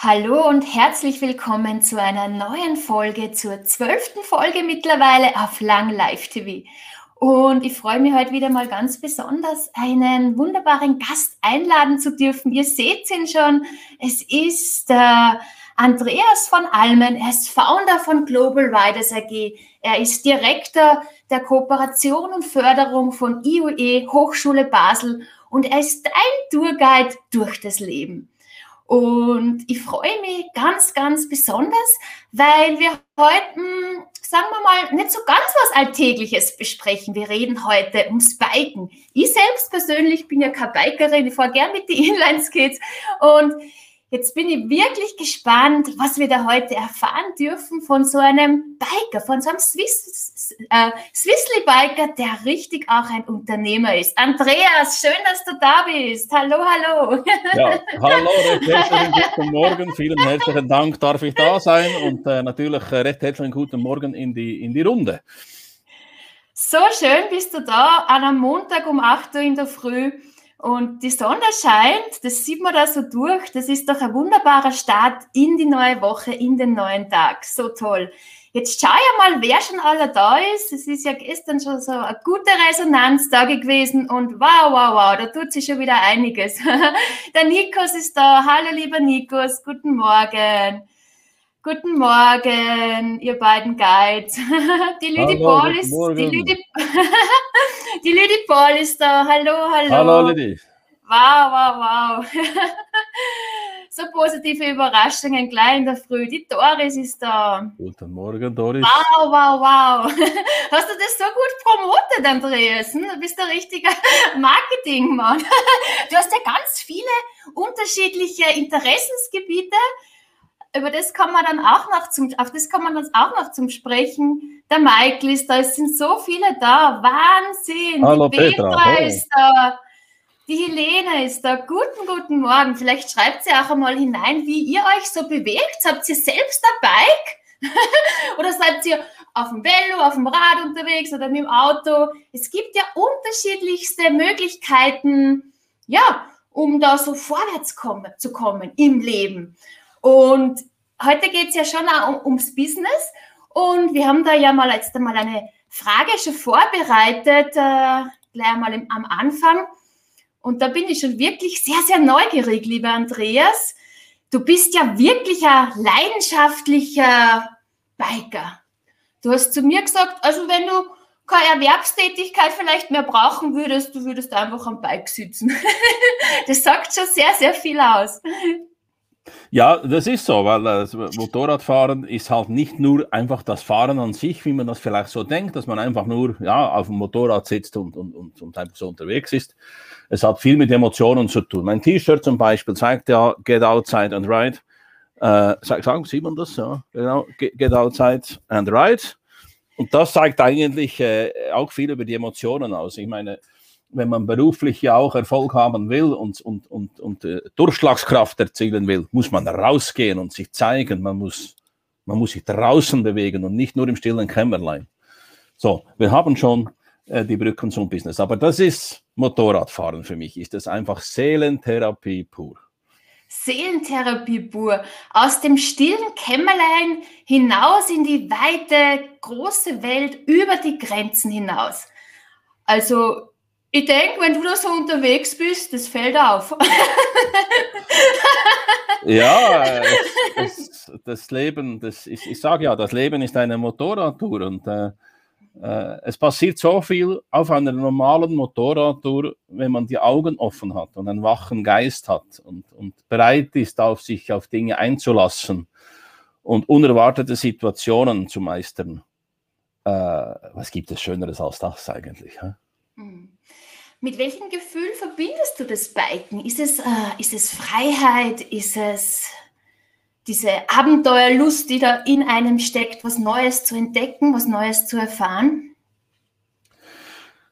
Hallo und herzlich willkommen zu einer neuen Folge, zur zwölften Folge mittlerweile auf Lang Live TV. Und ich freue mich heute wieder mal ganz besonders, einen wunderbaren Gast einladen zu dürfen. Ihr seht ihn schon. Es ist der Andreas von Almen. Er ist Founder von Global Riders AG. Er ist Direktor der Kooperation und Förderung von IUE Hochschule Basel und er ist ein Tourguide durch das Leben. Und ich freue mich ganz, ganz besonders, weil wir heute, sagen wir mal, nicht so ganz was Alltägliches besprechen. Wir reden heute ums Biken. Ich selbst persönlich bin ja keine Bikerin, ich fahre gern mit den Inline-Skates und Jetzt bin ich wirklich gespannt, was wir da heute erfahren dürfen von so einem Biker, von so einem Swiss, äh, Swissly Biker, der richtig auch ein Unternehmer ist. Andreas, schön, dass du da bist. Hallo, hallo. Ja, hallo, recht herzlichen guten Morgen. Vielen herzlichen Dank, darf ich da sein und äh, natürlich äh, recht herzlichen guten Morgen in die, in die Runde. So schön bist du da an einem Montag um 8 Uhr in der Früh. Und die Sonne scheint, das sieht man da so durch. Das ist doch ein wunderbarer Start in die neue Woche, in den neuen Tag. So toll. Jetzt schau ja mal, wer schon alle da ist. Es ist ja gestern schon so eine gute Resonanz da gewesen und wow, wow, wow, da tut sich schon wieder einiges. Der Nikos ist da. Hallo, lieber Nikos, guten Morgen. Guten Morgen, ihr beiden Guides. Die Lüdi Paul ist, die Lüdi, die Lüdi Paul ist da. Hallo, hallo. Hallo, Lüdi. Wow, wow, wow. So positive Überraschungen gleich in der Früh. Die Doris ist da. Guten Morgen, Doris. Wow, wow, wow. Hast du das so gut promotet, Andreas? Hm, du bist der richtige Marketingmann. Du hast ja ganz viele unterschiedliche Interessensgebiete über das kann man dann auch noch zum, auf das kann man dann auch noch zum Sprechen. Der Michael ist da, es sind so viele da. Wahnsinn! Hallo, die Petra. Petra ist da. Die Helene ist da. Guten, guten Morgen. Vielleicht schreibt sie auch einmal hinein, wie ihr euch so bewegt. Habt ihr selbst ein Bike? oder seid ihr auf dem Velo, auf dem Rad unterwegs oder mit dem Auto? Es gibt ja unterschiedlichste Möglichkeiten, ja, um da so vorwärts kommen, zu kommen im Leben. Und heute geht es ja schon auch um, ums Business. Und wir haben da ja mal jetzt einmal eine Frage schon vorbereitet, äh, gleich mal im, am Anfang. Und da bin ich schon wirklich sehr, sehr neugierig, lieber Andreas. Du bist ja wirklich ein leidenschaftlicher Biker. Du hast zu mir gesagt, also wenn du keine Erwerbstätigkeit vielleicht mehr brauchen würdest, du würdest einfach am Bike sitzen. das sagt schon sehr, sehr viel aus. Ja, das ist so, weil das Motorradfahren ist halt nicht nur einfach das Fahren an sich, wie man das vielleicht so denkt, dass man einfach nur ja, auf dem Motorrad sitzt und, und, und, und einfach so unterwegs ist. Es hat viel mit Emotionen zu tun. Mein T-Shirt zum Beispiel zeigt ja Get Outside and Ride. Äh, sagen, sieht man das? Ja, genau. Get Outside and Ride. Und das zeigt eigentlich äh, auch viel über die Emotionen aus. Ich meine, wenn man beruflich ja auch Erfolg haben will und, und, und, und äh, Durchschlagskraft erzielen will, muss man rausgehen und sich zeigen. Man muss, man muss sich draußen bewegen und nicht nur im stillen Kämmerlein. So, wir haben schon äh, die Brücken zum Business. Aber das ist Motorradfahren für mich. Ist das einfach Seelentherapie pur. Seelentherapie pur. Aus dem stillen Kämmerlein hinaus in die weite, große Welt, über die Grenzen hinaus. Also ich denke, wenn du da so unterwegs bist, das fällt auf. ja, das, das, Leben, das, ich, ich sage ja, das Leben ist eine Motorradtour und äh, äh, es passiert so viel auf einer normalen Motorradtour, wenn man die Augen offen hat und einen wachen Geist hat und, und bereit ist, auf sich auf Dinge einzulassen und unerwartete Situationen zu meistern. Äh, was gibt es Schöneres als das eigentlich? Hä? Mhm. Mit welchem Gefühl verbindest du das Biken? Ist es, äh, ist es Freiheit? Ist es diese Abenteuerlust, die da in einem steckt, was Neues zu entdecken, was Neues zu erfahren?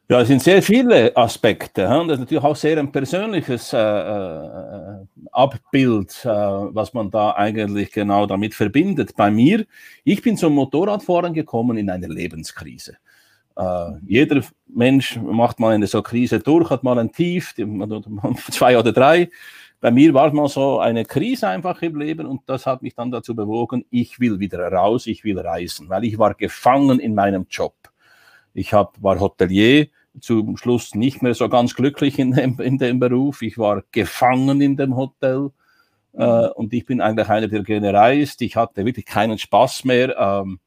Ja, es sind sehr viele Aspekte. Das ist natürlich auch sehr ein persönliches äh, äh, Abbild, äh, was man da eigentlich genau damit verbindet. Bei mir, ich bin zum Motorradfahren gekommen in einer Lebenskrise. Uh, jeder Mensch macht mal eine so Krise durch, hat mal ein Tief, zwei oder drei. bei mir war mal so eine Krise einfach im Leben und das hat mich dann dazu bewogen, ich will wieder raus, ich will reisen, weil ich war gefangen in meinem Job. Ich hab, war Hotelier, zum Schluss nicht mehr so ganz glücklich in dem, in dem Beruf. Ich war gefangen in dem Hotel äh, und ich bin eigentlich einer, der gereist. Ich hatte wirklich keinen Spaß mehr. Ähm,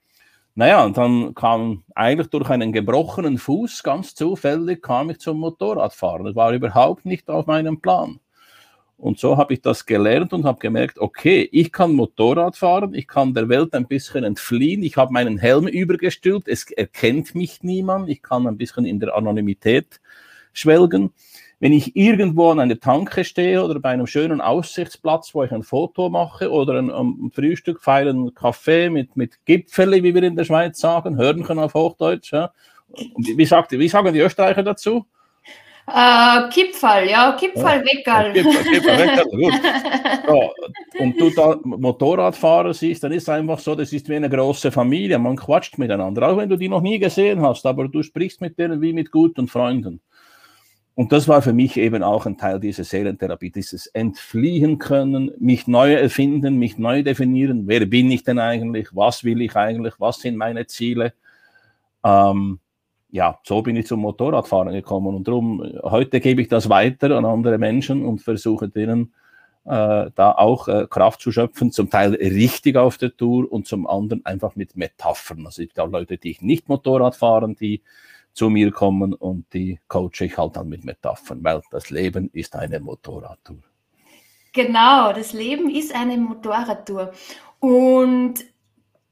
naja, und dann kam eigentlich durch einen gebrochenen Fuß, ganz zufällig, kam ich zum Motorradfahren. Das war überhaupt nicht auf meinem Plan. Und so habe ich das gelernt und habe gemerkt, okay, ich kann Motorrad fahren, ich kann der Welt ein bisschen entfliehen, ich habe meinen Helm übergestülpt, es erkennt mich niemand, ich kann ein bisschen in der Anonymität schwelgen. Wenn ich irgendwo an einer Tanke stehe oder bei einem schönen Aussichtsplatz, wo ich ein Foto mache oder ein, ein Frühstück feiern, Kaffee mit, mit Gipfeli, wie wir in der Schweiz sagen, Hörnchen auf Hochdeutsch. Ja. Wie, sagt, wie sagen die Österreicher dazu? Äh, Kipfall, ja, Kipfall, Weckerl. Kipfall, Kipfall, Weckerl, gut. So, und du da Motorradfahrer siehst, dann ist es einfach so, das ist wie eine große Familie, man quatscht miteinander, auch wenn du die noch nie gesehen hast, aber du sprichst mit denen wie mit guten Freunden. Und das war für mich eben auch ein Teil dieser Seelentherapie, dieses Entfliehen können, mich neu erfinden, mich neu definieren. Wer bin ich denn eigentlich? Was will ich eigentlich? Was sind meine Ziele? Ähm, ja, so bin ich zum Motorradfahren gekommen und darum, heute gebe ich das weiter an andere Menschen und versuche denen äh, da auch äh, Kraft zu schöpfen, zum Teil richtig auf der Tour und zum anderen einfach mit Metaphern. Also ich habe Leute, die nicht Motorrad fahren, die zu mir kommen und die coache ich halt dann mit Metaphern, weil das Leben ist eine Motorradtour. Genau, das Leben ist eine Motorradtour. Und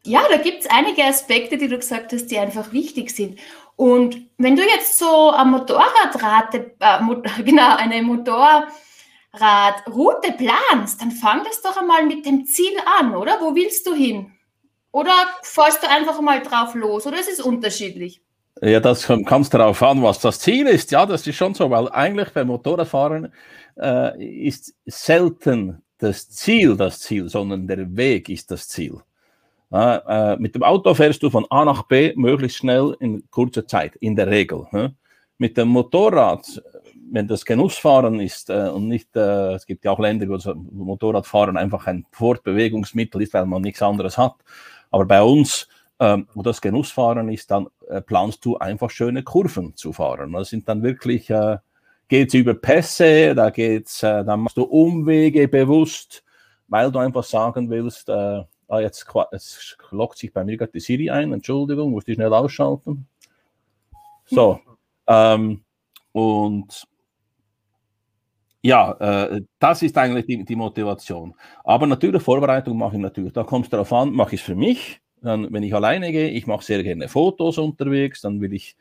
ja, da gibt es einige Aspekte, die du gesagt hast, die einfach wichtig sind. Und wenn du jetzt so eine Motorradrate, äh, genau, eine Motorradroute planst, dann fang das doch einmal mit dem Ziel an, oder? Wo willst du hin? Oder fährst du einfach mal drauf los? Oder ist es unterschiedlich? Ja, das kommt darauf an, was das Ziel ist. Ja, das ist schon so, weil eigentlich beim Motorradfahren äh, ist selten das Ziel das Ziel, sondern der Weg ist das Ziel. Äh, mit dem Auto fährst du von A nach B möglichst schnell in kurzer Zeit, in der Regel. Äh. Mit dem Motorrad, wenn das Genussfahren ist äh, und nicht, äh, es gibt ja auch Länder, wo Motorradfahren einfach ein Fortbewegungsmittel ist, weil man nichts anderes hat. Aber bei uns, ähm, wo das Genussfahren ist, dann äh, planst du einfach schöne Kurven zu fahren. Das sind dann wirklich, äh, geht es über Pässe, da geht's, äh, dann machst du Umwege bewusst, weil du einfach sagen willst, äh, Ah, jetzt, jetzt lockt sich bei mir gerade die Siri ein. Entschuldigung, muss die schnell ausschalten. So. Ähm, und ja, äh, das ist eigentlich die, die, Motivation. Aber natürlich, Vorbereitung mache ich natürlich. Da kommt es darauf an, mache ich es für mich. Dann, wenn ich alleine gehe, ich mache sehr gerne Fotos unterwegs, dann will ich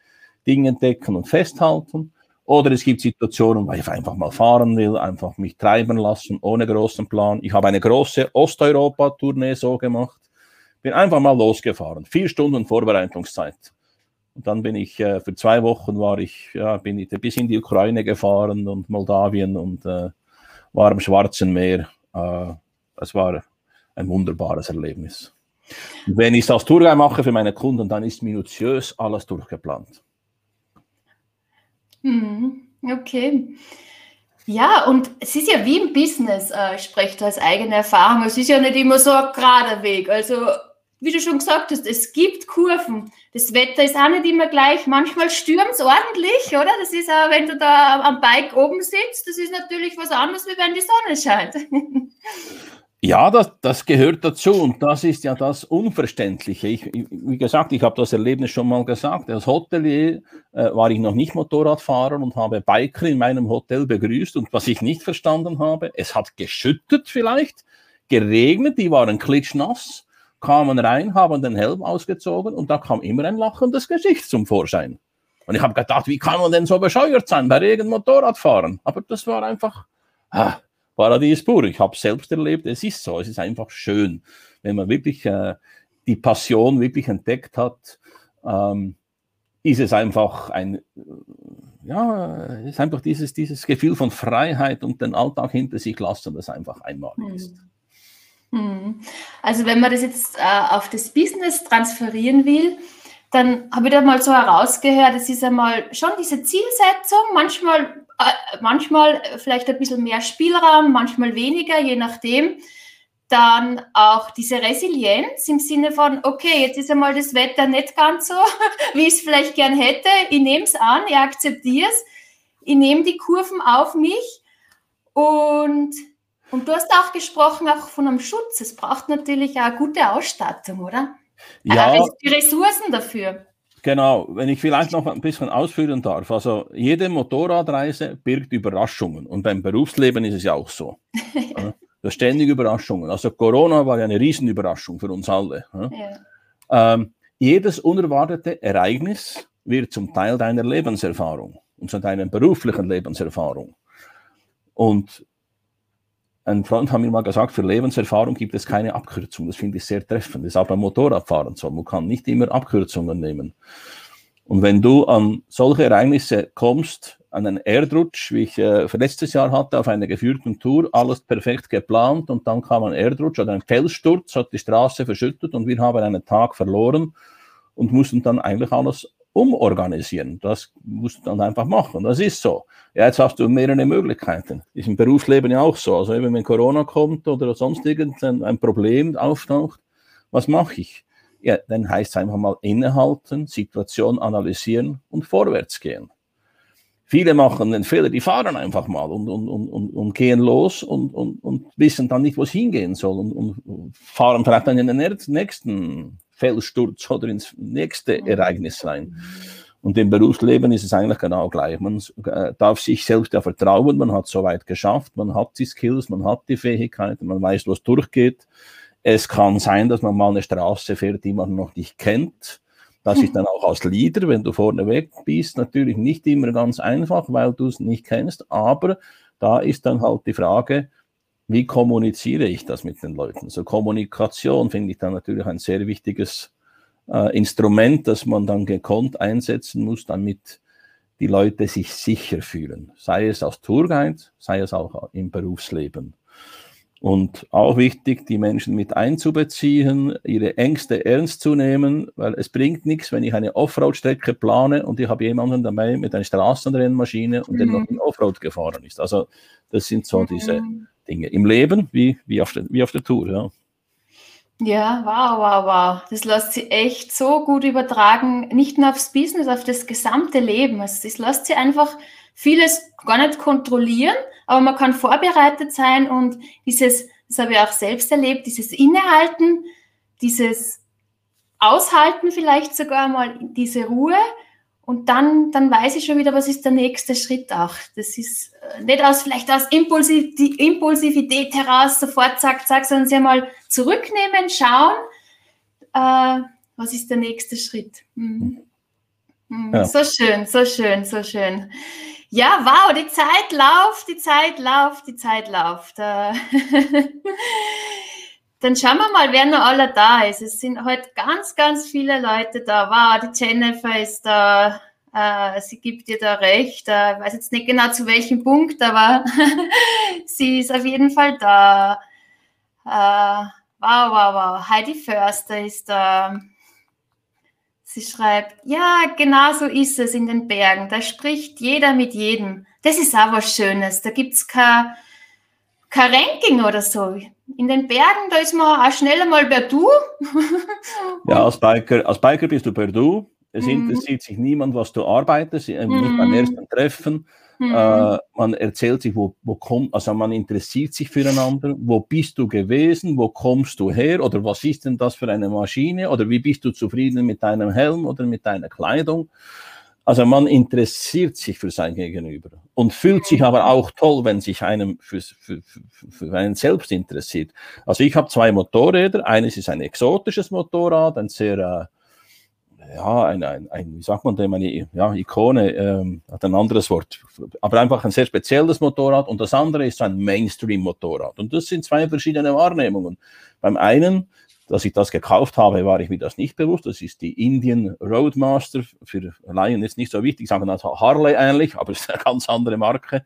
Dinge entdecken und festhalten. Oder es gibt Situationen, wo ich einfach mal fahren will, einfach mich treiben lassen, ohne großen Plan. Ich habe eine große Osteuropa-Tournee so gemacht. Bin einfach mal losgefahren. Vier Stunden Vorbereitungszeit. Und dann bin ich, äh, für zwei Wochen war ich, ja, bin ich bis in die Ukraine gefahren und Moldawien und äh, war am Schwarzen Meer. Äh, es war ein wunderbares Erlebnis. Wenn ich es als Tourguide mache für meine Kunden, dann ist minutiös alles durchgeplant. Mhm. Okay. Ja, und es ist ja wie im Business, äh, ich spreche da aus eigener Erfahrung. Es ist ja nicht immer so ein gerader Weg. Also, wie du schon gesagt hast, es gibt Kurven. Das Wetter ist auch nicht immer gleich. Manchmal stürmt es ordentlich, oder? Das ist auch, wenn du da am Bike oben sitzt, das ist natürlich was anderes, wie wenn die Sonne scheint. Ja, das, das gehört dazu und das ist ja das Unverständliche. Ich, wie gesagt, ich habe das Erlebnis schon mal gesagt. Als Hotelier äh, war ich noch nicht Motorradfahrer und habe Biker in meinem Hotel begrüßt. Und was ich nicht verstanden habe, es hat geschüttet vielleicht, geregnet, die waren klitschnass, kamen rein, haben den Helm ausgezogen und da kam immer ein lachendes Gesicht zum Vorschein. Und ich habe gedacht, wie kann man denn so bescheuert sein bei Regen Motorradfahren? Aber das war einfach... Ah, Paradies pur. Ich habe es selbst erlebt, es ist so, es ist einfach schön, wenn man wirklich äh, die Passion wirklich entdeckt hat, ähm, ist es einfach ein, ja, ist einfach dieses, dieses Gefühl von Freiheit und den Alltag hinter sich lassen, das einfach einmalig hm. ist. Hm. Also wenn man das jetzt äh, auf das Business transferieren will, dann habe ich da mal so herausgehört, es ist einmal schon diese Zielsetzung, manchmal, äh, manchmal vielleicht ein bisschen mehr Spielraum, manchmal weniger, je nachdem. Dann auch diese Resilienz im Sinne von, okay, jetzt ist einmal das Wetter nicht ganz so, wie ich es vielleicht gern hätte. Ich nehme es an, ich akzeptiere es, ich nehme die Kurven auf mich und, und du hast auch gesprochen auch von einem Schutz. Es braucht natürlich auch gute Ausstattung, oder? Ja. Die Ressourcen dafür. Genau, wenn ich vielleicht noch ein bisschen ausführen darf. Also jede Motorradreise birgt Überraschungen und beim Berufsleben ist es ja auch so. Das ständige Überraschungen. Also Corona war ja eine Riesenüberraschung für uns alle. Ja. Ähm, jedes unerwartete Ereignis wird zum Teil deiner Lebenserfahrung und zu deiner beruflichen Lebenserfahrung. Und ein Freund hat mir mal gesagt, für Lebenserfahrung gibt es keine Abkürzung. Das finde ich sehr treffend. Das ist auch beim Motorradfahren so. Man kann nicht immer Abkürzungen nehmen. Und wenn du an solche Ereignisse kommst, an einen Erdrutsch, wie ich äh, letztes Jahr hatte auf einer geführten Tour, alles perfekt geplant und dann kam ein Erdrutsch oder ein Felssturz, hat die Straße verschüttet und wir haben einen Tag verloren und mussten dann eigentlich alles umorganisieren. Das musst du dann einfach machen. Das ist so. Ja, jetzt hast du mehrere Möglichkeiten. Ist im Berufsleben ja auch so. Also eben, wenn Corona kommt oder sonst irgendein Problem auftaucht, was mache ich? Ja, dann heißt es einfach mal innehalten, Situation analysieren und vorwärts gehen. Viele machen den Fehler, die fahren einfach mal und, und, und, und gehen los und, und, und wissen dann nicht, wo es hingehen soll und, und fahren vielleicht dann in den nächsten Felssturz oder ins nächste mhm. Ereignis rein. Und im Berufsleben ist es eigentlich genau gleich. Man äh, darf sich selbst ja vertrauen, man hat so weit geschafft, man hat die Skills, man hat die Fähigkeiten, man weiß, was durchgeht. Es kann sein, dass man mal eine Straße fährt, die man noch nicht kennt. Das ist dann auch als Leader, wenn du vorne weg bist, natürlich nicht immer ganz einfach, weil du es nicht kennst. Aber da ist dann halt die Frage, wie kommuniziere ich das mit den Leuten? So Kommunikation finde ich dann natürlich ein sehr wichtiges äh, Instrument, das man dann gekonnt einsetzen muss, damit die Leute sich sicher fühlen. Sei es als Tourguide, sei es auch im Berufsleben. Und auch wichtig, die Menschen mit einzubeziehen, ihre Ängste ernst zu nehmen, weil es bringt nichts, wenn ich eine Offroad-Strecke plane und ich habe jemanden dabei mit einer Straßenrennmaschine und mhm. der noch in Offroad gefahren ist. Also das sind so diese mhm. Dinge im Leben wie, wie, auf, der, wie auf der Tour. Ja. Ja, wow, wow, wow. Das lässt sich echt so gut übertragen, nicht nur aufs Business, auf das gesamte Leben. Also das lässt sich einfach vieles gar nicht kontrollieren, aber man kann vorbereitet sein und dieses, das habe ich auch selbst erlebt, dieses Innehalten, dieses Aushalten vielleicht sogar mal, diese Ruhe und dann, dann weiß ich schon wieder, was ist der nächste Schritt auch. Das ist äh, nicht aus, vielleicht aus Impulsiv Impulsivität heraus sofort zack, zack, sondern sie mal zurücknehmen, schauen, äh, was ist der nächste Schritt. Mhm. Mhm. Ja. So schön, so schön, so schön. Ja, wow, die Zeit läuft, die Zeit läuft, die Zeit läuft. Äh, Dann schauen wir mal, wer noch alle da ist. Es sind heute ganz, ganz viele Leute da. Wow, die Jennifer ist da. Äh, sie gibt dir da recht. Äh, ich weiß jetzt nicht genau zu welchem Punkt, aber sie ist auf jeden Fall da. Wow, wow, wow. Heidi Förster ist da. Sie schreibt, ja, genau so ist es in den Bergen. Da spricht jeder mit jedem. Das ist auch was Schönes. Da gibt es kein, kein Ranking oder so in den Bergen, da ist man auch schneller mal per Du. ja, als Biker, als Biker bist du per Du. Es mhm. interessiert sich niemand, was du arbeitest, mhm. nicht beim mhm. ersten Treffen. Mhm. Äh, man erzählt sich, wo, wo kommt, also man interessiert sich füreinander. Wo bist du gewesen? Wo kommst du her? Oder was ist denn das für eine Maschine? Oder wie bist du zufrieden mit deinem Helm oder mit deiner Kleidung? Also man interessiert sich für sein Gegenüber und fühlt sich aber auch toll, wenn sich einem für, für, für einen selbst interessiert. Also ich habe zwei Motorräder. Eines ist ein exotisches Motorrad, ein sehr, äh, ja, ein, ein, ein, wie sagt man dem, eine ja, Ikone, ähm, hat ein anderes Wort, aber einfach ein sehr spezielles Motorrad. Und das andere ist ein Mainstream-Motorrad. Und das sind zwei verschiedene Wahrnehmungen. Beim einen dass ich das gekauft habe, war ich mir das nicht bewusst. Das ist die Indian Roadmaster. Für Laien ist nicht so wichtig, sagen also Harley ähnlich, aber es ist eine ganz andere Marke.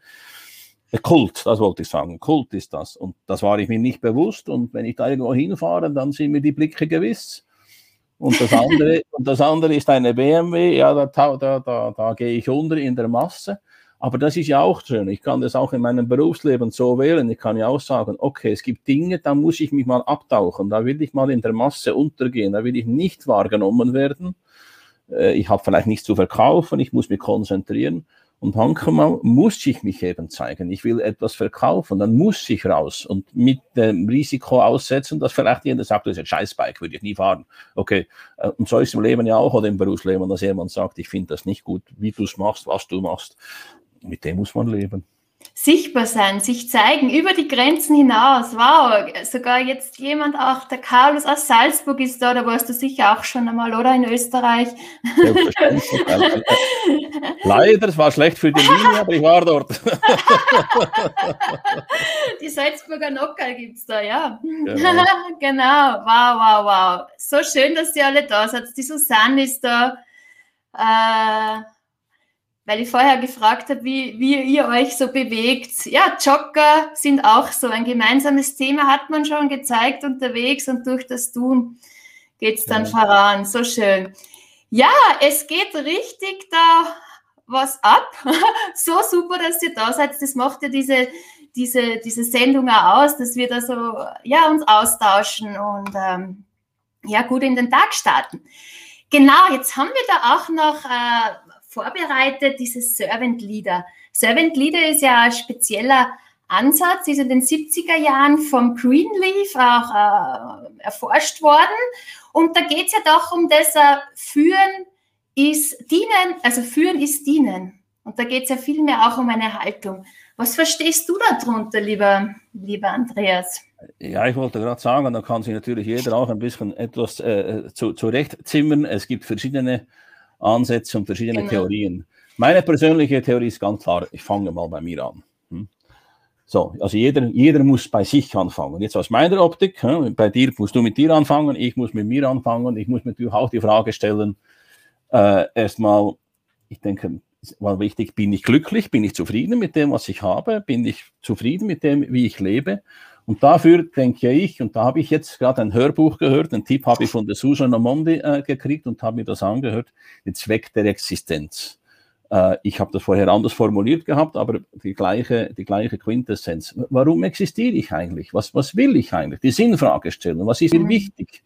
Kult, das wollte ich sagen. Kult ist das. Und das war ich mir nicht bewusst. Und wenn ich da irgendwo hinfahre, dann sind mir die Blicke gewiss. Und das andere, und das andere ist eine BMW, ja, da, da, da, da gehe ich unter in der Masse. Aber das ist ja auch schön. Ich kann das auch in meinem Berufsleben so wählen. Ich kann ja auch sagen, okay, es gibt Dinge, da muss ich mich mal abtauchen. Da will ich mal in der Masse untergehen. Da will ich nicht wahrgenommen werden. Äh, ich habe vielleicht nichts zu verkaufen. Ich muss mich konzentrieren. Und manchmal muss ich mich eben zeigen. Ich will etwas verkaufen, dann muss ich raus und mit dem Risiko aussetzen, dass vielleicht jemand sagt, das ist ein Scheißbike, würde ich nie fahren. Okay, äh, und so ist im Leben ja auch oder im Berufsleben, dass jemand sagt, ich finde das nicht gut, wie du es machst, was du machst. Mit dem muss man leben sichtbar sein, sich zeigen über die Grenzen hinaus. Wow, sogar jetzt jemand auch, der Carlos aus Salzburg ist da, da warst du sicher auch schon einmal, oder in Österreich? Leider, es war schlecht für die Linie, aber ich war dort. die Salzburger Nockerl gibt es da, ja. Genau. genau, wow, wow, wow. So schön, dass ihr alle da seid. Die Susanne ist da. Äh, weil ich vorher gefragt habe, wie, wie ihr euch so bewegt. Ja, Jogger sind auch so ein gemeinsames Thema, hat man schon gezeigt unterwegs und durch das Tun geht es dann ja. voran. So schön. Ja, es geht richtig da was ab. so super, dass ihr da seid. Das macht ja diese, diese, diese Sendung auch aus, dass wir da so ja, uns austauschen und ähm, ja, gut in den Tag starten. Genau, jetzt haben wir da auch noch äh, vorbereitet, dieses Servant Leader. Servant Leader ist ja ein spezieller Ansatz, ist in den 70er Jahren vom Greenleaf auch äh, erforscht worden. Und da geht es ja doch um das, äh, führen ist dienen, also führen ist dienen. Und da geht es ja vielmehr auch um eine Haltung. Was verstehst du darunter, lieber, lieber Andreas? Ja, ich wollte gerade sagen, da kann sich natürlich jeder auch ein bisschen etwas äh, zu, zurechtzimmern. Es gibt verschiedene Ansätze und verschiedene genau. Theorien. Meine persönliche Theorie ist ganz klar, ich fange mal bei mir an. Hm? So, also jeder, jeder muss bei sich anfangen. Jetzt aus meiner Optik, hm, bei dir musst du mit dir anfangen, ich muss mit mir anfangen, ich muss mir natürlich auch die Frage stellen, äh, erstmal, ich denke, war wichtig, bin ich glücklich, bin ich zufrieden mit dem, was ich habe, bin ich zufrieden mit dem, wie ich lebe und dafür denke ich, und da habe ich jetzt gerade ein Hörbuch gehört, einen Tipp habe ich von der Susan Amondi äh, gekriegt und habe mir das angehört, den Zweck der Existenz. Äh, ich habe das vorher anders formuliert gehabt, aber die gleiche, die gleiche Quintessenz. Warum existiere ich eigentlich? Was, was will ich eigentlich? Die Sinnfrage stellen. Was ist mir mhm. wichtig?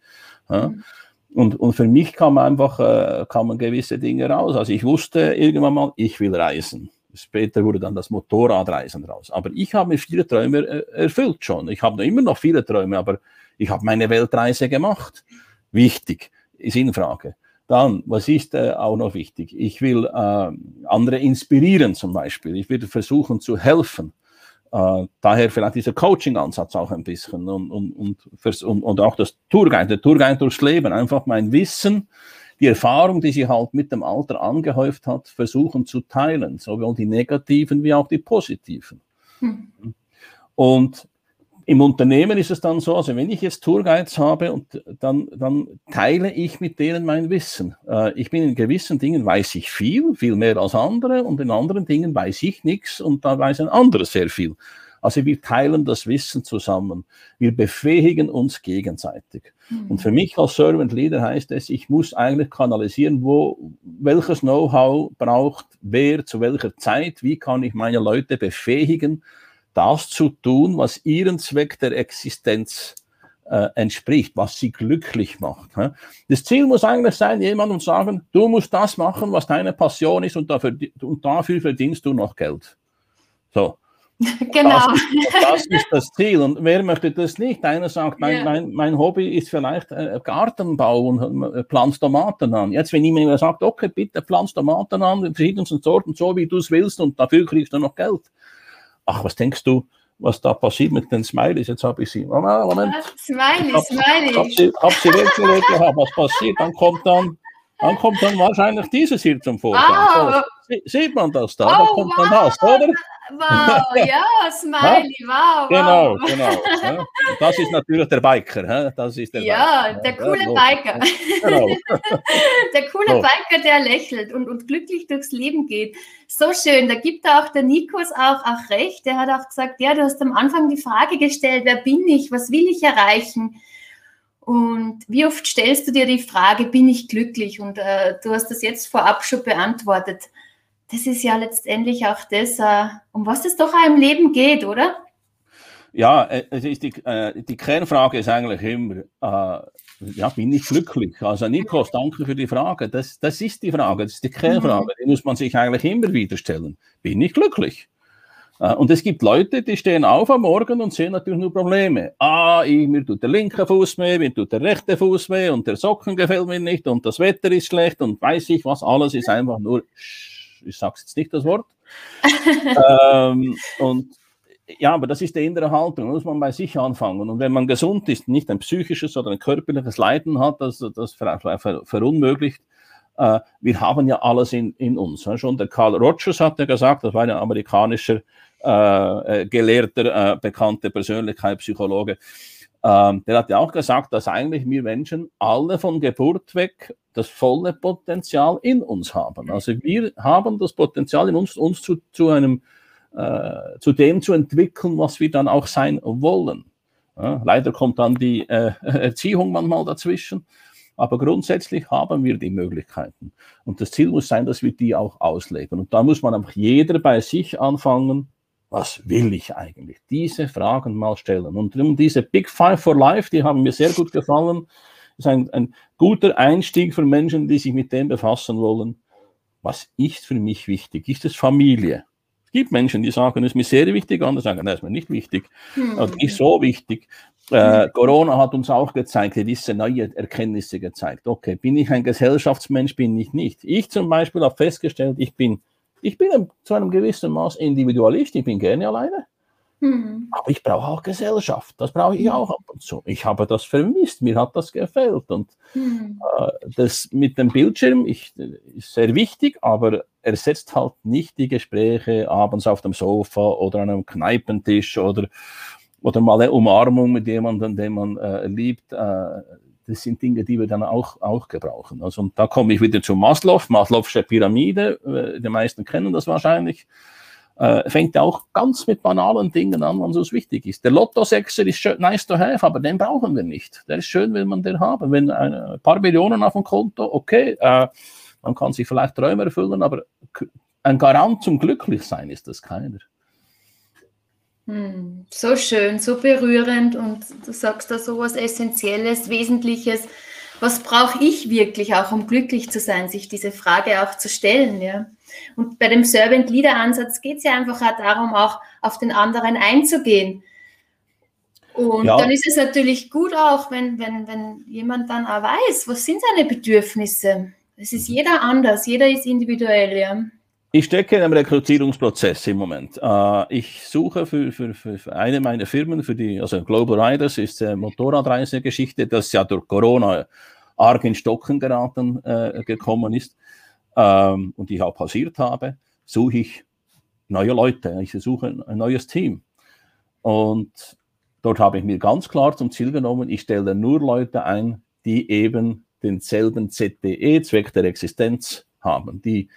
Ja? Und, und für mich kam einfach äh, kamen gewisse Dinge raus. Also ich wusste irgendwann mal, ich will reisen. Später wurde dann das Motorradreisen raus. Aber ich habe mir viele Träume äh, erfüllt schon. Ich habe immer noch viele Träume, aber ich habe meine Weltreise gemacht. Wichtig, ist in Frage. Dann, was ist äh, auch noch wichtig? Ich will äh, andere inspirieren zum Beispiel. Ich will versuchen zu helfen. Äh, daher vielleicht dieser Coaching-Ansatz auch ein bisschen und, und, und, und, auch das Tourguide, der Tourguide durchs Leben, einfach mein Wissen die Erfahrung, die sie halt mit dem Alter angehäuft hat, versuchen zu teilen, sowohl die negativen wie auch die positiven. Hm. Und im Unternehmen ist es dann so, also wenn ich jetzt Tourguides habe und dann, dann teile ich mit denen mein Wissen. Äh, ich bin in gewissen Dingen weiß ich viel, viel mehr als andere und in anderen Dingen weiß ich nichts und da weiß ein anderer sehr viel. Also wir teilen das Wissen zusammen. Wir befähigen uns gegenseitig. Mhm. Und für mich als Servant Leader heißt es, ich muss eigentlich kanalisieren, wo welches Know-how braucht wer zu welcher Zeit, wie kann ich meine Leute befähigen, das zu tun, was ihren Zweck der Existenz äh, entspricht, was sie glücklich macht. Das Ziel muss eigentlich sein, jemandem sagen, du musst das machen, was deine Passion ist und dafür, und dafür verdienst du noch Geld. So. Genau. Das ist, das ist, das Ziel. Und wer möchte das nicht? Einer sagt, mein, yeah. mein, mein Hobby ist vielleicht äh, Gartenbau und äh, pflanzt Tomaten an. Jetzt, wenn jemand sagt, okay, bitte pflanz Tomaten an, in verschiedensten Sorten, so wie du es willst, und dafür kriegst du noch Geld. Ach, was denkst du, was da passiert mit den Smileys? Jetzt habe ich sie. Moment, Moment. Smiley, Smiley. Hab sie, hab sie weggelegt. Was passiert? Dann kommt dann, dann kommt dann wahrscheinlich dieses hier zum Vorschein. Oh. So, sieht man das da? Oh, da kommt dann das, oder? Wow, ja, Smiley, wow. Genau, wow. genau. Ja. Das ist natürlich der Biker. Das ist der ja, Biker. der coole ja, Biker. Genau. der coole so. Biker, der lächelt und, und glücklich durchs Leben geht. So schön. Da gibt auch der Nikos auch, auch recht. Der hat auch gesagt, ja, du hast am Anfang die Frage gestellt, wer bin ich, was will ich erreichen? Und wie oft stellst du dir die Frage, bin ich glücklich? Und äh, du hast das jetzt vorab schon beantwortet. Das ist ja letztendlich auch das, äh, um was es doch auch im Leben geht, oder? Ja, äh, es ist die, äh, die Kernfrage ist eigentlich immer, äh, ja, bin ich glücklich? Also Nikos, danke für die Frage. Das, das ist die Frage, das ist die Kernfrage. Die muss man sich eigentlich immer wieder stellen. Bin ich glücklich? Äh, und es gibt Leute, die stehen auf am Morgen und sehen natürlich nur Probleme. Ah, ich, mir tut der linke Fuß weh, mir tut der rechte Fuß weh und der Socken gefällt mir nicht und das Wetter ist schlecht und weiß ich was, alles ist einfach nur, ich sag's jetzt nicht das Wort. ähm, und ja, aber das ist die innere Haltung, da muss man bei sich anfangen. Und wenn man gesund ist, nicht ein psychisches oder ein körperliches Leiden hat, das, das ver, ver, verunmöglicht, äh, wir haben ja alles in, in uns. Schon der Carl Rogers hat ja gesagt, das war ein amerikanischer äh, äh, gelehrter, äh, bekannte Persönlichkeit, Psychologe, ähm, der hat ja auch gesagt, dass eigentlich wir Menschen alle von Geburt weg das volle Potenzial in uns haben. Also wir haben das Potenzial in uns, uns zu, zu einem äh, zu dem zu entwickeln, was wir dann auch sein wollen. Ja, leider kommt dann die äh, Erziehung manchmal dazwischen. Aber grundsätzlich haben wir die Möglichkeiten. Und das Ziel muss sein, dass wir die auch ausleben. Und da muss man einfach jeder bei sich anfangen, was will ich eigentlich? Diese Fragen mal stellen. Und diese Big Five for Life, die haben mir sehr gut gefallen. Das ist ein, ein guter Einstieg für Menschen, die sich mit dem befassen wollen. Was ist für mich wichtig? Ist es Familie? Es gibt Menschen, die sagen, es ist mir sehr wichtig, andere sagen, das ist mir nicht wichtig, hm. nicht so wichtig. Äh, Corona hat uns auch gezeigt, gewisse neue Erkenntnisse gezeigt. Okay, bin ich ein Gesellschaftsmensch, bin ich nicht. Ich zum Beispiel habe festgestellt, ich bin, ich bin zu einem gewissen Maß Individualist, ich bin gerne alleine. Mhm. Aber ich brauche auch Gesellschaft, das brauche ich auch ab und zu. Ich habe das vermisst, mir hat das gefällt. Und mhm. äh, das mit dem Bildschirm ich, ist sehr wichtig, aber ersetzt halt nicht die Gespräche abends auf dem Sofa oder an einem Kneipentisch oder oder mal eine Umarmung mit jemandem, den man äh, liebt. Äh, das sind Dinge, die wir dann auch, auch gebrauchen. Also und da komme ich wieder zu Maslow, Maslow'sche Pyramide, äh, die meisten kennen das wahrscheinlich. Äh, fängt auch ganz mit banalen Dingen an, was uns wichtig ist. Der Lotto-Sechser ist schön, nice to have, aber den brauchen wir nicht. Der ist schön, wenn man den haben. Wenn ein paar Millionen auf dem Konto, okay, äh, man kann sich vielleicht Träume erfüllen, aber ein Garant zum Glücklichsein ist das keiner. Hm, so schön, so berührend und du sagst da so was Essentielles, Wesentliches. Was brauche ich wirklich auch, um glücklich zu sein, sich diese Frage auch zu stellen, ja? Und bei dem Servant Leader Ansatz geht es ja einfach auch darum, auch auf den anderen einzugehen. Und ja. dann ist es natürlich gut auch, wenn, wenn, wenn jemand dann auch weiß, was sind seine Bedürfnisse. Es ist jeder anders, jeder ist individuell, ja. Ich stecke in einem Rekrutierungsprozess im Moment. Uh, ich suche für, für, für, eine meiner Firmen, für die, also Global Riders ist äh, Motorradreisegeschichte, das ja durch Corona arg in Stocken geraten äh, gekommen ist ähm, und ich auch pausiert habe, suche ich neue Leute. Ich suche ein neues Team. Und dort habe ich mir ganz klar zum Ziel genommen, ich stelle nur Leute ein, die eben denselben ZDE, Zweck der Existenz, haben, die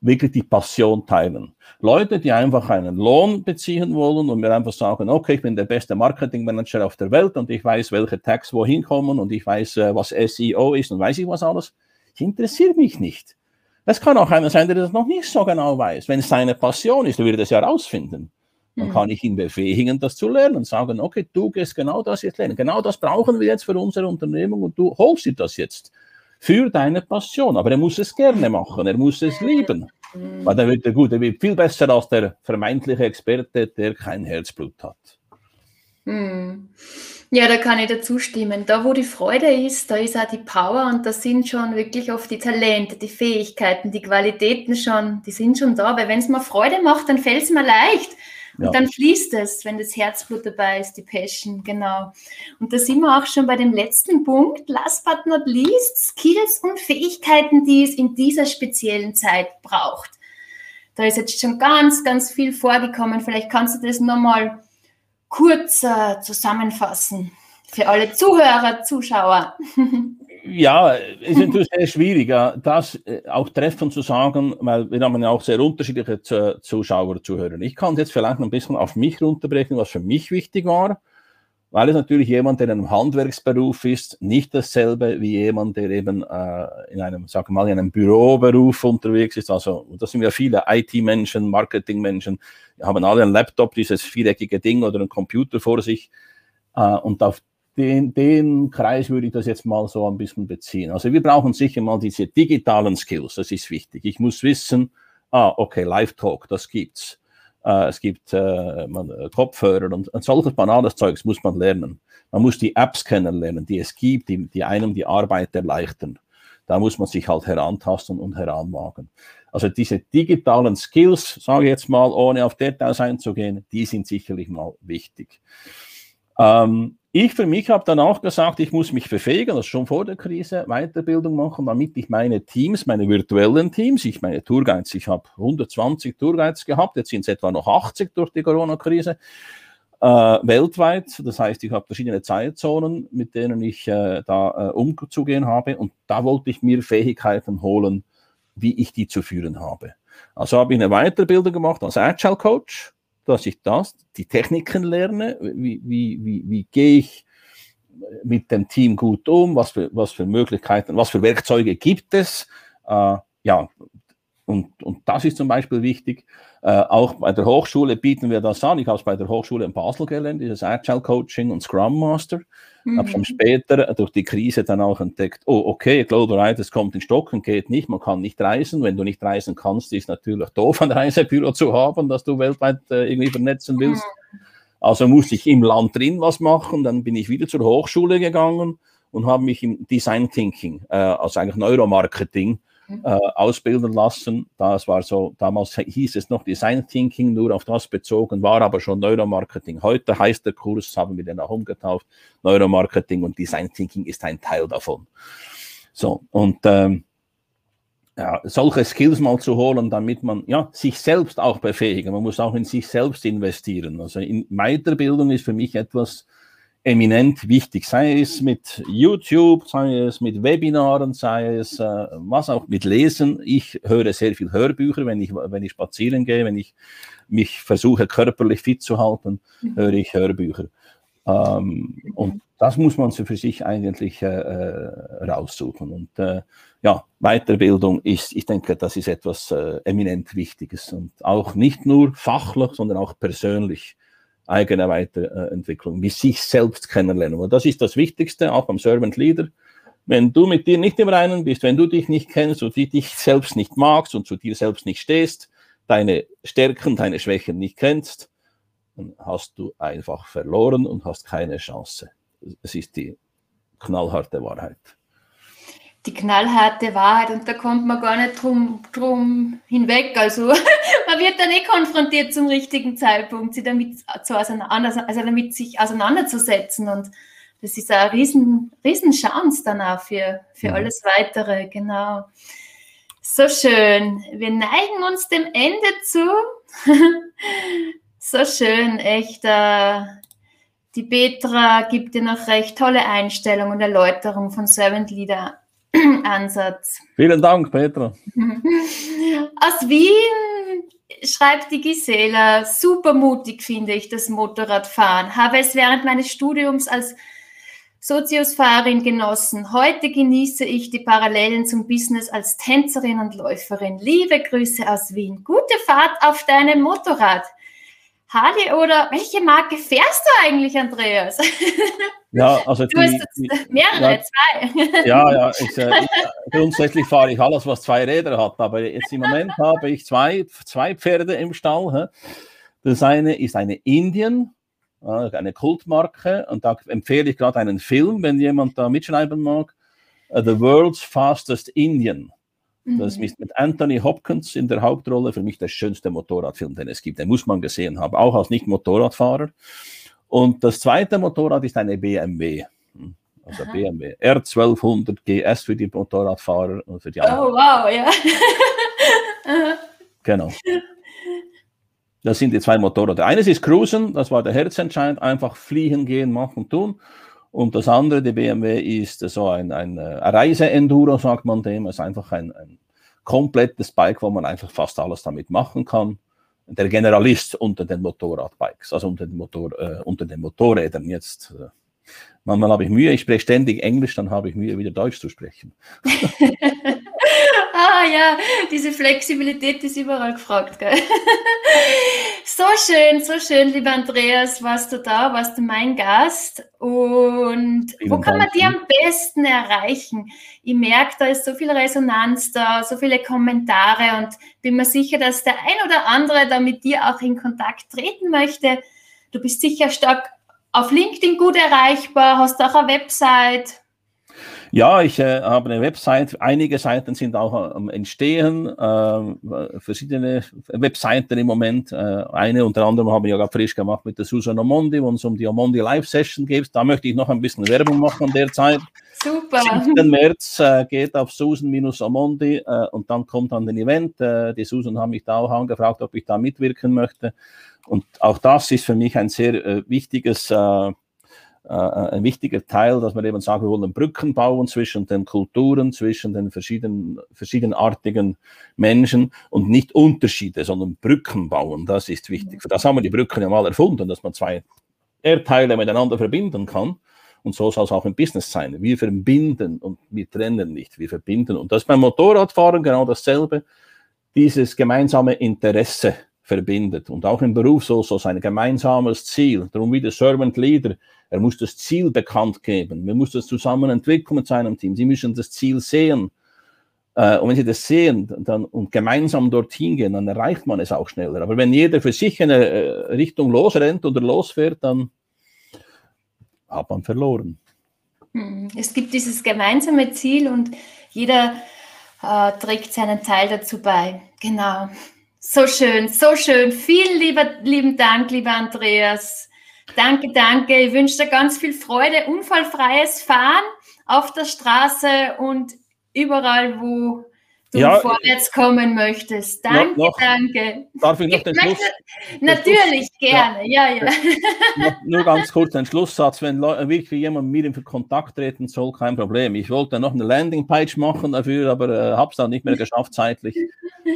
wirklich die Passion teilen. Leute, die einfach einen Lohn beziehen wollen und mir einfach sagen, okay, ich bin der beste Marketingmanager auf der Welt und ich weiß, welche Tags wohin kommen und ich weiß, äh, was SEO ist und weiß ich was alles. Ich interessiere mich nicht. Es kann auch einer sein, der das noch nicht so genau weiß. Wenn es seine Passion ist, er wird es ja herausfinden. Dann mhm. kann ich ihn befähigen, das zu lernen und sagen, okay, du gehst genau das jetzt lernen. Genau das brauchen wir jetzt für unsere Unternehmung und du holst dir das jetzt für deine Passion. Aber er muss es gerne machen, er muss es lieben. Weil dann wird er gut, er wird viel besser als der vermeintliche Experte, der kein Herzblut hat. Mhm. Ja, da kann ich dazu stimmen. Da, wo die Freude ist, da ist auch die Power und da sind schon wirklich oft die Talente, die Fähigkeiten, die Qualitäten schon, die sind schon da. Weil wenn es mir Freude macht, dann fällt es mir leicht. Und ja. dann fließt es, wenn das Herzblut dabei ist, die Passion, genau. Und da sind wir auch schon bei dem letzten Punkt, last but not least, Skills und Fähigkeiten, die es in dieser speziellen Zeit braucht. Da ist jetzt schon ganz, ganz viel vorgekommen. Vielleicht kannst du das nochmal kurz äh, zusammenfassen für alle Zuhörer, Zuschauer. Ja, es ist natürlich sehr schwierig, das äh, auch treffend zu sagen, weil wir haben ja auch sehr unterschiedliche Zuschauer, Zuhörer. Ich kann jetzt vielleicht ein bisschen auf mich runterbrechen, was für mich wichtig war. weil es natürlich jemand, der in einem Handwerksberuf ist, nicht dasselbe wie jemand, der eben äh, in einem, sagen wir mal, in einem Büroberuf unterwegs ist. Also, das sind ja viele IT-Menschen, Marketing-Menschen, haben alle einen Laptop, dieses viereckige Ding oder einen Computer vor sich. Äh, und auf den, den Kreis würde ich das jetzt mal so ein bisschen beziehen. Also wir brauchen sicher mal diese digitalen Skills, das ist wichtig. Ich muss wissen, ah, okay, Live-Talk, das gibt's. Äh, es gibt äh, man, äh, Kopfhörer und, und solches banales Zeugs muss man lernen. Man muss die Apps kennenlernen, die es gibt, die, die einem die Arbeit erleichtern. Da muss man sich halt herantasten und heranwagen. Also diese digitalen Skills, sage ich jetzt mal, ohne auf Details einzugehen, die sind sicherlich mal wichtig. Ähm, ich für mich habe dann auch gesagt, ich muss mich befähigen, das schon vor der Krise, Weiterbildung machen, damit ich meine Teams, meine virtuellen Teams, ich meine Tourguides, ich habe 120 Tourguides gehabt, jetzt sind es etwa noch 80 durch die Corona-Krise, äh, weltweit. Das heißt, ich habe verschiedene Zeitzonen, mit denen ich äh, da äh, umzugehen habe und da wollte ich mir Fähigkeiten holen, wie ich die zu führen habe. Also habe ich eine Weiterbildung gemacht als Agile Coach dass ich das, die Techniken lerne, wie, wie, wie, wie gehe ich mit dem Team gut um, was für, was für Möglichkeiten, was für Werkzeuge gibt es. Äh, ja, und, und das ist zum Beispiel wichtig. Äh, auch bei der Hochschule bieten wir das an. Ich habe es bei der Hochschule in Basel gelernt, dieses Agile Coaching und Scrum Master. Mhm. Habe schon später durch die Krise dann auch entdeckt, oh, okay, Global Riders kommt in Stocken, geht nicht, man kann nicht reisen. Wenn du nicht reisen kannst, ist natürlich doof, ein Reisebüro zu haben, das du weltweit äh, irgendwie vernetzen willst. Mhm. Also musste ich im Land drin was machen. Dann bin ich wieder zur Hochschule gegangen und habe mich im Design Thinking, äh, also eigentlich Neuromarketing, Mhm. äh, ausbilden lassen. Das war so, damals hieß es noch Design Thinking, nur auf das bezogen, war aber schon Neuromarketing. Heute heißt der Kurs, haben wir den auch umgetauft, Neuromarketing und Design Thinking ist ein Teil davon. So, und ähm, ja, solche Skills mal zu holen, damit man ja, sich selbst auch befähigen. Man muss auch in sich selbst investieren. Also in Weiterbildung ist für mich etwas, eminent wichtig, sei es mit YouTube, sei es mit Webinaren, sei es äh, was auch mit Lesen. Ich höre sehr viel Hörbücher, wenn ich, wenn ich spazieren gehe, wenn ich mich versuche körperlich fit zu halten, mhm. höre ich Hörbücher. Ähm, und das muss man für sich eigentlich äh, äh, raussuchen. Und äh, ja, Weiterbildung ist, ich denke, das ist etwas äh, eminent Wichtiges und auch nicht nur fachlich, sondern auch persönlich eigene Weiterentwicklung, wie sich selbst kennenlernen. Und das ist das Wichtigste, auch beim Servant Leader. Wenn du mit dir nicht im Reinen bist, wenn du dich nicht kennst und dich selbst nicht magst und zu dir selbst nicht stehst, deine Stärken, deine Schwächen nicht kennst, dann hast du einfach verloren und hast keine Chance. Es ist die knallharte Wahrheit die knallharte Wahrheit und da kommt man gar nicht drum, drum hinweg. Also man wird dann eh konfrontiert zum richtigen Zeitpunkt, sich damit, zu auseinander, also damit sich auseinanderzusetzen und das ist eine riesen, riesen Chance dann auch für, für ja. Mhm. alles Weitere, genau. So schön. Wir neigen uns dem Ende zu. so schön, echt. Äh, die Petra gibt dir noch recht tolle Einstellung und Erläuterung von Servant Leader Ansatz. Vielen Dank, Petra. Aus Wien schreibt die Gisela, super mutig finde ich das Motorradfahren. Habe es während meines Studiums als Soziusfahrerin genossen. Heute genieße ich die Parallelen zum Business als Tänzerin und Läuferin. Liebe Grüße aus Wien. Gute Fahrt auf deinem Motorrad. Harley oder welche Marke fährst du eigentlich, Andreas? Ja, also du die, hast jetzt mehrere, ja, zwei. Ja, ja, ich, äh, ich, grundsätzlich fahre ich alles, was zwei Räder hat, aber jetzt im Moment habe ich zwei, zwei Pferde im Stall. Das eine ist eine Indian, eine Kultmarke, und da empfehle ich gerade einen Film, wenn jemand da mitschreiben mag. Uh, The World's Fastest Indian. Das mhm. ist mit Anthony Hopkins in der Hauptrolle für mich der schönste Motorradfilm, den es gibt. Den muss man gesehen haben, auch als Nicht-Motorradfahrer. Und das zweite Motorrad ist eine BMW. Hm, also Aha. BMW R1200 GS für die Motorradfahrer und für die anderen. Oh, wow, ja. genau. Das sind die zwei Motorräder. Eines ist Cruisen, das war der Herzentscheid, einfach fliehen, gehen, machen, tun. Und das andere, die BMW, ist so ein, ein, ein Reise-Enduro, sagt man dem. Es ist einfach ein, ein komplettes Bike, wo man einfach fast alles damit machen kann. der Generalist unter den Motorradbikes, also unter den, Motor, äh, unter den Motorrädern jetzt. Äh, manchmal habe ich Mühe, ich spreche ständig Englisch, dann habe ich Mühe, wieder Deutsch zu sprechen. ah ja, diese Flexibilität ist überall gefragt. Gell? so schön, so schön, lieber Andreas, warst du da, warst du mein Gast. Und Vielen wo kann man dich am besten erreichen? Ich merke, da ist so viel Resonanz da, so viele Kommentare und bin mir sicher, dass der ein oder andere da mit dir auch in Kontakt treten möchte. Du bist sicher stark auf LinkedIn gut erreichbar, hast auch eine Website. Ja, ich äh, habe eine Website. Einige Seiten sind auch am Entstehen. Äh, verschiedene Webseiten im Moment. Äh, eine unter anderem habe ich ja gerade frisch gemacht mit der Susan Omondi, wo es um die Omondi Live Session geht. Da möchte ich noch ein bisschen Werbung machen an der Zeit. Super. 7. März äh, geht auf Susan-Omondi äh, und dann kommt dann ein Event. Äh, die Susan hat mich da auch angefragt, ob ich da mitwirken möchte. Und auch das ist für mich ein sehr wichtiges äh, ein wichtiger Teil, dass man eben sagt, wir wollen Brücken bauen zwischen den Kulturen, zwischen den verschiedenen, verschiedenartigen Menschen und nicht Unterschiede, sondern Brücken bauen. Das ist wichtig. Das haben wir die Brücken ja mal erfunden, dass man zwei Erdteile miteinander verbinden kann. Und so soll es auch im Business sein. Wir verbinden und wir trennen nicht. Wir verbinden. Und das beim Motorradfahren genau dasselbe. Dieses gemeinsame Interesse verbindet. Und auch im Beruf so, so sein gemeinsames Ziel. Darum wie der Servant Leader er muss das Ziel bekannt geben. Man muss das zusammen entwickeln mit seinem Team. Sie müssen das Ziel sehen. Äh, und wenn Sie das sehen dann, und gemeinsam dorthin gehen, dann erreicht man es auch schneller. Aber wenn jeder für sich in eine äh, Richtung losrennt oder losfährt, dann hat man verloren. Hm, es gibt dieses gemeinsame Ziel und jeder äh, trägt seinen Teil dazu bei. Genau. So schön, so schön. Vielen lieber, lieben Dank, lieber Andreas. Danke, danke. Ich wünsche dir ganz viel Freude, unfallfreies Fahren auf der Straße und überall, wo du ja, vorwärts kommen möchtest. Danke, noch, danke. Darf ich noch den Schluss? Natürlich, Schluss, gerne. Ja, ja. ja. nur ganz kurz ein Schlusssatz. Wenn wirklich jemand mit mir in Kontakt treten soll, kein Problem. Ich wollte noch eine Landingpage machen dafür, aber äh, habe es dann nicht mehr geschafft zeitlich.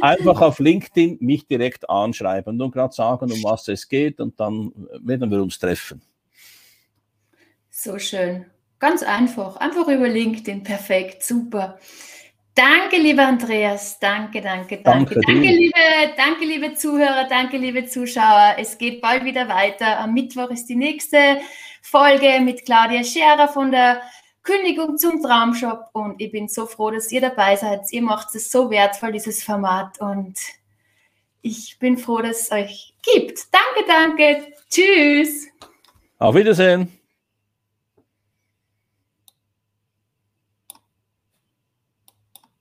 Einfach auf LinkedIn mich direkt anschreiben und gerade sagen, um was es geht und dann werden wir uns treffen. So schön. Ganz einfach. Einfach über LinkedIn. Perfekt. Super. Danke, lieber Andreas. Danke, danke, danke. Danke, danke, liebe, danke, liebe Zuhörer, danke, liebe Zuschauer. Es geht bald wieder weiter. Am Mittwoch ist die nächste Folge mit Claudia Scherer von der Kündigung zum Traumshop. Und ich bin so froh, dass ihr dabei seid. Ihr macht es so wertvoll, dieses Format. Und ich bin froh, dass es euch gibt. Danke, danke. Tschüss. Auf Wiedersehen.